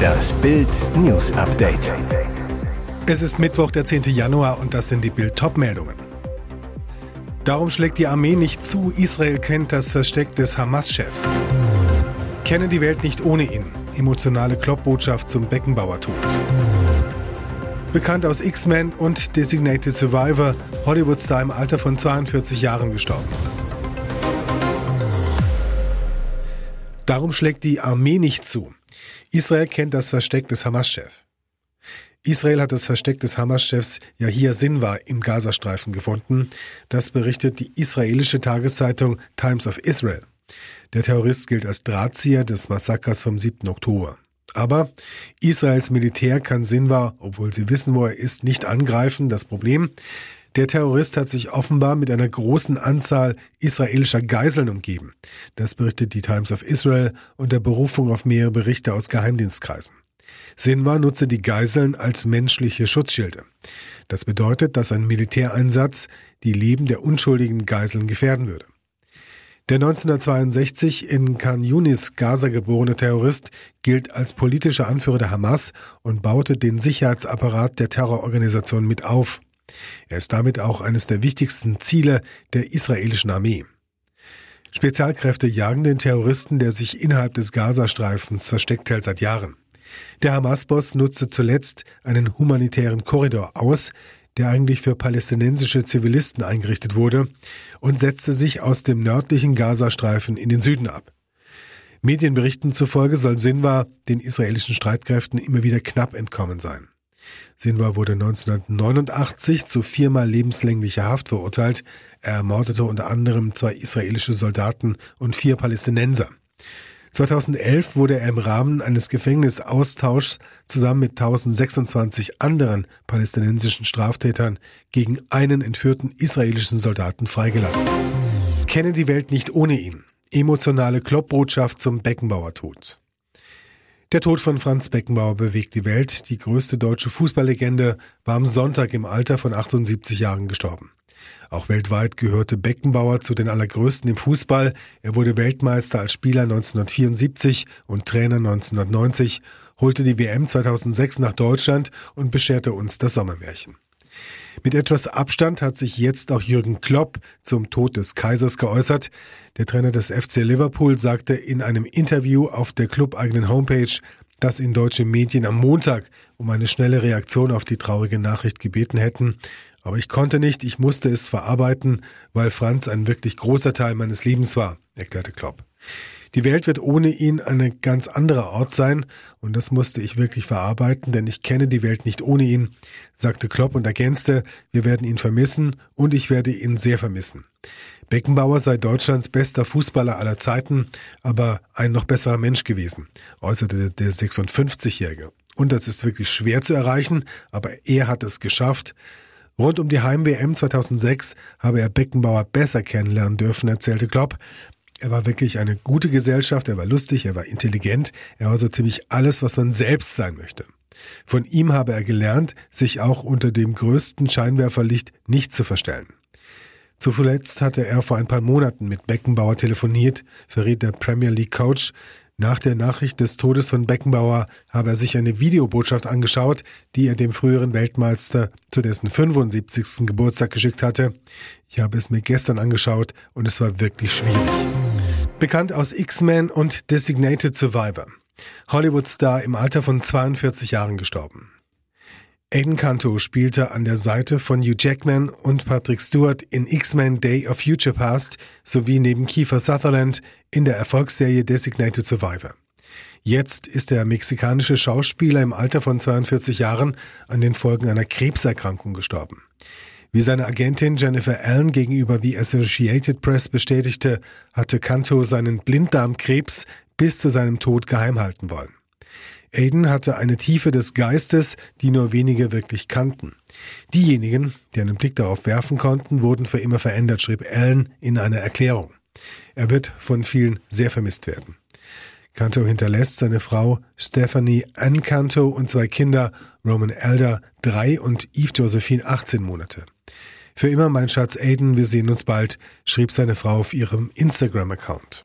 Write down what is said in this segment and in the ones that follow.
Das Bild News Update. Es ist Mittwoch, der 10. Januar und das sind die Bild meldungen Darum schlägt die Armee nicht zu. Israel kennt das Versteck des Hamas-Chefs. Kenne die Welt nicht ohne ihn. Emotionale Kloppbotschaft zum Beckenbauer-Tod. Bekannt aus X-Men und Designated Survivor, Hollywood-Star im Alter von 42 Jahren gestorben. Darum schlägt die Armee nicht zu. Israel kennt das Versteck des Hamas-Chefs. Israel hat das Versteck des Hamas-Chefs Yahya Sinwar im Gazastreifen gefunden. Das berichtet die israelische Tageszeitung Times of Israel. Der Terrorist gilt als Drahtzieher des Massakers vom 7. Oktober. Aber Israels Militär kann Sinwar, obwohl sie wissen, wo er ist, nicht angreifen. Das Problem, der Terrorist hat sich offenbar mit einer großen Anzahl israelischer Geiseln umgeben. Das berichtet die Times of Israel unter Berufung auf mehrere Berichte aus Geheimdienstkreisen. Sinwar nutze die Geiseln als menschliche Schutzschilde. Das bedeutet, dass ein Militäreinsatz die Leben der unschuldigen Geiseln gefährden würde. Der 1962 in Khan Yunis Gaza geborene Terrorist gilt als politischer Anführer der Hamas und baute den Sicherheitsapparat der Terrororganisation mit auf. Er ist damit auch eines der wichtigsten Ziele der israelischen Armee. Spezialkräfte jagen den Terroristen, der sich innerhalb des Gazastreifens versteckt hält seit Jahren. Der Hamas-Boss nutzte zuletzt einen humanitären Korridor aus, der eigentlich für palästinensische Zivilisten eingerichtet wurde, und setzte sich aus dem nördlichen Gazastreifen in den Süden ab. Medienberichten zufolge soll Sinwar den israelischen Streitkräften immer wieder knapp entkommen sein. Sinwar wurde 1989 zu viermal lebenslänglicher Haft verurteilt. Er ermordete unter anderem zwei israelische Soldaten und vier Palästinenser. 2011 wurde er im Rahmen eines Gefängnisaustauschs zusammen mit 1026 anderen palästinensischen Straftätern gegen einen entführten israelischen Soldaten freigelassen. Kenne die Welt nicht ohne ihn. Emotionale Kloppbotschaft zum Beckenbauer-Tod. Der Tod von Franz Beckenbauer bewegt die Welt. Die größte deutsche Fußballlegende war am Sonntag im Alter von 78 Jahren gestorben. Auch weltweit gehörte Beckenbauer zu den allergrößten im Fußball. Er wurde Weltmeister als Spieler 1974 und Trainer 1990, holte die WM 2006 nach Deutschland und bescherte uns das Sommermärchen. Mit etwas Abstand hat sich jetzt auch Jürgen Klopp zum Tod des Kaisers geäußert. Der Trainer des FC Liverpool sagte in einem Interview auf der clubeigenen Homepage, dass ihn deutsche Medien am Montag um eine schnelle Reaktion auf die traurige Nachricht gebeten hätten. Aber ich konnte nicht, ich musste es verarbeiten, weil Franz ein wirklich großer Teil meines Lebens war, erklärte Klopp. Die Welt wird ohne ihn eine ganz andere Ort sein und das musste ich wirklich verarbeiten, denn ich kenne die Welt nicht ohne ihn, sagte Klopp und ergänzte, wir werden ihn vermissen und ich werde ihn sehr vermissen. Beckenbauer sei Deutschlands bester Fußballer aller Zeiten, aber ein noch besserer Mensch gewesen, äußerte der 56-Jährige. Und das ist wirklich schwer zu erreichen, aber er hat es geschafft. Rund um die Heim-WM 2006 habe er Beckenbauer besser kennenlernen dürfen, erzählte Klopp. Er war wirklich eine gute Gesellschaft, er war lustig, er war intelligent, er war so ziemlich alles, was man selbst sein möchte. Von ihm habe er gelernt, sich auch unter dem größten Scheinwerferlicht nicht zu verstellen. Zuletzt hatte er vor ein paar Monaten mit Beckenbauer telefoniert, verriet der Premier League Coach. Nach der Nachricht des Todes von Beckenbauer habe er sich eine Videobotschaft angeschaut, die er dem früheren Weltmeister zu dessen 75. Geburtstag geschickt hatte. Ich habe es mir gestern angeschaut und es war wirklich schwierig bekannt aus X-Men und Designated Survivor. Hollywood-Star im Alter von 42 Jahren gestorben. Aiden Canto spielte an der Seite von Hugh Jackman und Patrick Stewart in X-Men Day of Future Past sowie neben Kiefer Sutherland in der Erfolgsserie Designated Survivor. Jetzt ist der mexikanische Schauspieler im Alter von 42 Jahren an den Folgen einer Krebserkrankung gestorben. Wie seine Agentin Jennifer Allen gegenüber The Associated Press bestätigte, hatte Canto seinen Blinddarmkrebs bis zu seinem Tod geheim halten wollen. Aiden hatte eine Tiefe des Geistes, die nur wenige wirklich kannten. Diejenigen, die einen Blick darauf werfen konnten, wurden für immer verändert, schrieb Allen in einer Erklärung. Er wird von vielen sehr vermisst werden. Canto hinterlässt seine Frau Stephanie Ann Canto und zwei Kinder, Roman Elder drei und Eve Josephine 18 Monate. Für immer mein Schatz Aiden, wir sehen uns bald, schrieb seine Frau auf ihrem Instagram-Account.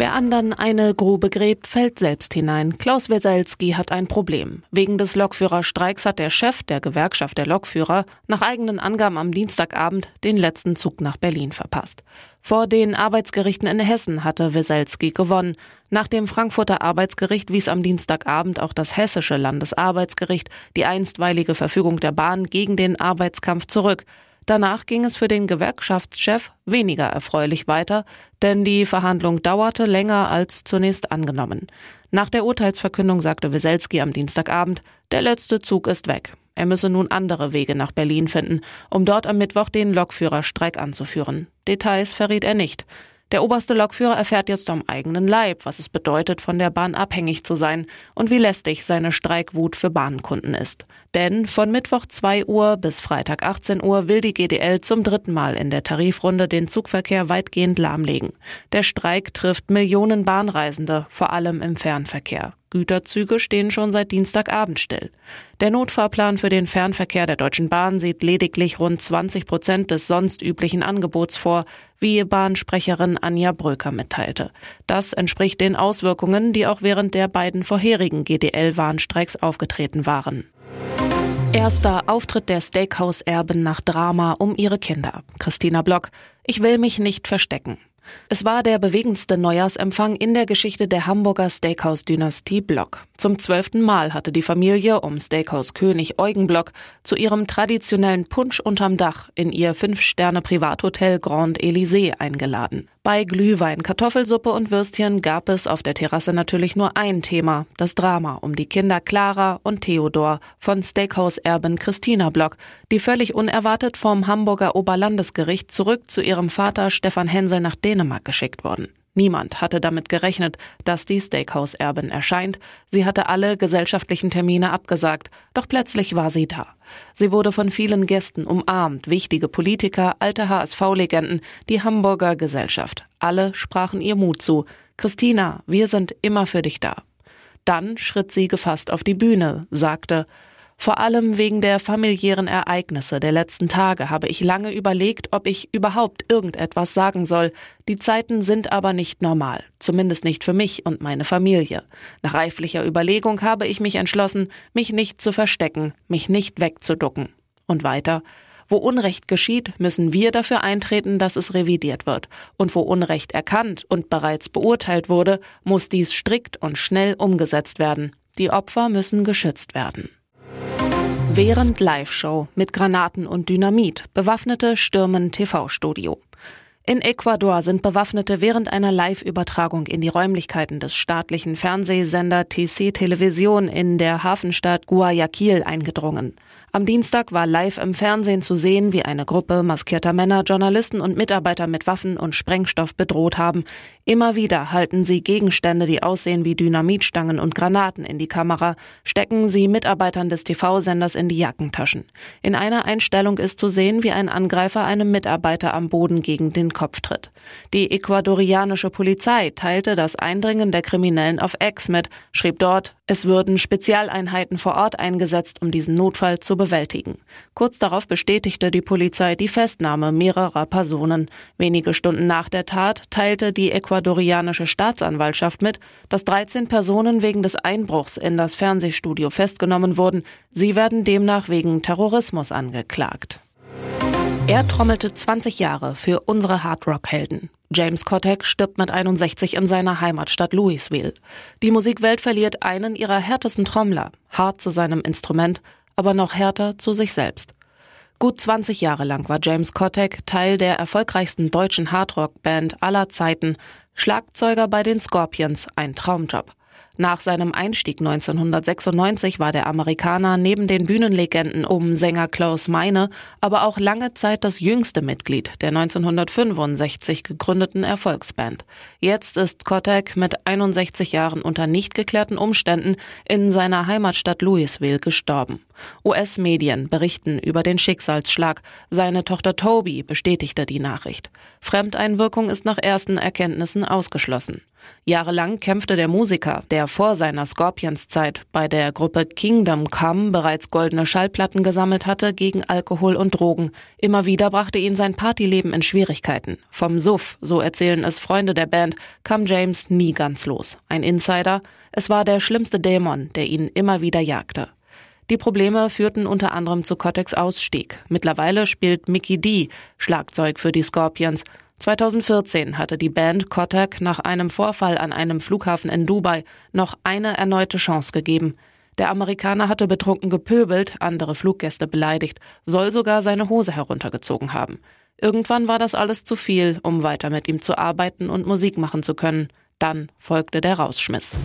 Wer anderen eine Grube gräbt, fällt selbst hinein. Klaus Weselski hat ein Problem. Wegen des Lokführerstreiks hat der Chef der Gewerkschaft der Lokführer nach eigenen Angaben am Dienstagabend den letzten Zug nach Berlin verpasst. Vor den Arbeitsgerichten in Hessen hatte Weselski gewonnen. Nach dem Frankfurter Arbeitsgericht wies am Dienstagabend auch das hessische Landesarbeitsgericht die einstweilige Verfügung der Bahn gegen den Arbeitskampf zurück. Danach ging es für den Gewerkschaftschef weniger erfreulich weiter, denn die Verhandlung dauerte länger als zunächst angenommen. Nach der Urteilsverkündung sagte Weselski am Dienstagabend, der letzte Zug ist weg. Er müsse nun andere Wege nach Berlin finden, um dort am Mittwoch den Lokführerstreik anzuführen. Details verriet er nicht. Der oberste Lokführer erfährt jetzt am eigenen Leib, was es bedeutet, von der Bahn abhängig zu sein und wie lästig seine Streikwut für Bahnkunden ist. Denn von Mittwoch 2 Uhr bis Freitag 18 Uhr will die GDL zum dritten Mal in der Tarifrunde den Zugverkehr weitgehend lahmlegen. Der Streik trifft Millionen Bahnreisende, vor allem im Fernverkehr. Güterzüge stehen schon seit Dienstagabend still. Der Notfahrplan für den Fernverkehr der Deutschen Bahn sieht lediglich rund 20 Prozent des sonst üblichen Angebots vor, wie Bahnsprecherin Anja Bröker mitteilte. Das entspricht den Auswirkungen, die auch während der beiden vorherigen GDL-Warnstreiks aufgetreten waren. Erster Auftritt der Steakhouse-Erben nach Drama um ihre Kinder. Christina Block. Ich will mich nicht verstecken. Es war der bewegendste Neujahrsempfang in der Geschichte der Hamburger Steakhouse-Dynastie Block. Zum zwölften Mal hatte die Familie um Steakhouse-König Eugen Block zu ihrem traditionellen Punsch unterm Dach in ihr Fünf-Sterne-Privathotel Grand Elysée eingeladen. Bei Glühwein, Kartoffelsuppe und Würstchen gab es auf der Terrasse natürlich nur ein Thema, das Drama um die Kinder Clara und Theodor von Steakhouse-Erbin Christina Block, die völlig unerwartet vom Hamburger Oberlandesgericht zurück zu ihrem Vater Stefan Hensel nach Dänemark geschickt wurden. Niemand hatte damit gerechnet, dass die Steakhouse-Erbin erscheint. Sie hatte alle gesellschaftlichen Termine abgesagt, doch plötzlich war sie da. Sie wurde von vielen Gästen umarmt, wichtige Politiker, alte HSV-Legenden, die Hamburger Gesellschaft. Alle sprachen ihr Mut zu. Christina, wir sind immer für dich da. Dann schritt sie gefasst auf die Bühne, sagte, vor allem wegen der familiären Ereignisse der letzten Tage habe ich lange überlegt, ob ich überhaupt irgendetwas sagen soll. Die Zeiten sind aber nicht normal, zumindest nicht für mich und meine Familie. Nach reiflicher Überlegung habe ich mich entschlossen, mich nicht zu verstecken, mich nicht wegzuducken. Und weiter, wo Unrecht geschieht, müssen wir dafür eintreten, dass es revidiert wird. Und wo Unrecht erkannt und bereits beurteilt wurde, muss dies strikt und schnell umgesetzt werden. Die Opfer müssen geschützt werden. Während Live-Show mit Granaten und Dynamit bewaffnete stürmen TV-Studio. In Ecuador sind Bewaffnete während einer Live-Übertragung in die Räumlichkeiten des staatlichen Fernsehsender TC Television in der Hafenstadt Guayaquil eingedrungen. Am Dienstag war live im Fernsehen zu sehen, wie eine Gruppe maskierter Männer Journalisten und Mitarbeiter mit Waffen und Sprengstoff bedroht haben. Immer wieder halten sie Gegenstände, die aussehen wie Dynamitstangen und Granaten in die Kamera, stecken sie Mitarbeitern des TV-Senders in die Jackentaschen. In einer Einstellung ist zu sehen, wie ein Angreifer einem Mitarbeiter am Boden gegen den Kopf tritt. Die ecuadorianische Polizei teilte das Eindringen der Kriminellen auf Ex mit, schrieb dort, es würden Spezialeinheiten vor Ort eingesetzt, um diesen Notfall zu bewältigen. Kurz darauf bestätigte die Polizei die Festnahme mehrerer Personen. Wenige Stunden nach der Tat teilte die ecuadorianische Staatsanwaltschaft mit, dass 13 Personen wegen des Einbruchs in das Fernsehstudio festgenommen wurden. Sie werden demnach wegen Terrorismus angeklagt. Er trommelte 20 Jahre für unsere Hardrock-Helden. James Kotek stirbt mit 61 in seiner Heimatstadt Louisville. Die Musikwelt verliert einen ihrer härtesten Trommler, hart zu seinem Instrument, aber noch härter zu sich selbst. Gut 20 Jahre lang war James Kotek Teil der erfolgreichsten deutschen Hardrock-Band aller Zeiten, Schlagzeuger bei den Scorpions, ein Traumjob. Nach seinem Einstieg 1996 war der Amerikaner neben den Bühnenlegenden um Sänger Klaus Meine aber auch lange Zeit das jüngste Mitglied der 1965 gegründeten Erfolgsband. Jetzt ist Kotek mit 61 Jahren unter nicht geklärten Umständen in seiner Heimatstadt Louisville gestorben. US-Medien berichten über den Schicksalsschlag. Seine Tochter Toby bestätigte die Nachricht. Fremdeinwirkung ist nach ersten Erkenntnissen ausgeschlossen. Jahrelang kämpfte der Musiker, der vor seiner Scorpions-Zeit bei der Gruppe Kingdom Come bereits goldene Schallplatten gesammelt hatte, gegen Alkohol und Drogen. Immer wieder brachte ihn sein Partyleben in Schwierigkeiten. Vom Suff, so erzählen es Freunde der Band, kam James nie ganz los. Ein Insider, es war der schlimmste Dämon, der ihn immer wieder jagte. Die Probleme führten unter anderem zu Kotex Ausstieg. Mittlerweile spielt Mickey D Schlagzeug für die Scorpions. 2014 hatte die Band Kotak nach einem Vorfall an einem Flughafen in Dubai noch eine erneute Chance gegeben. Der Amerikaner hatte betrunken gepöbelt, andere Fluggäste beleidigt, soll sogar seine Hose heruntergezogen haben. Irgendwann war das alles zu viel, um weiter mit ihm zu arbeiten und Musik machen zu können. Dann folgte der Rausschmiss.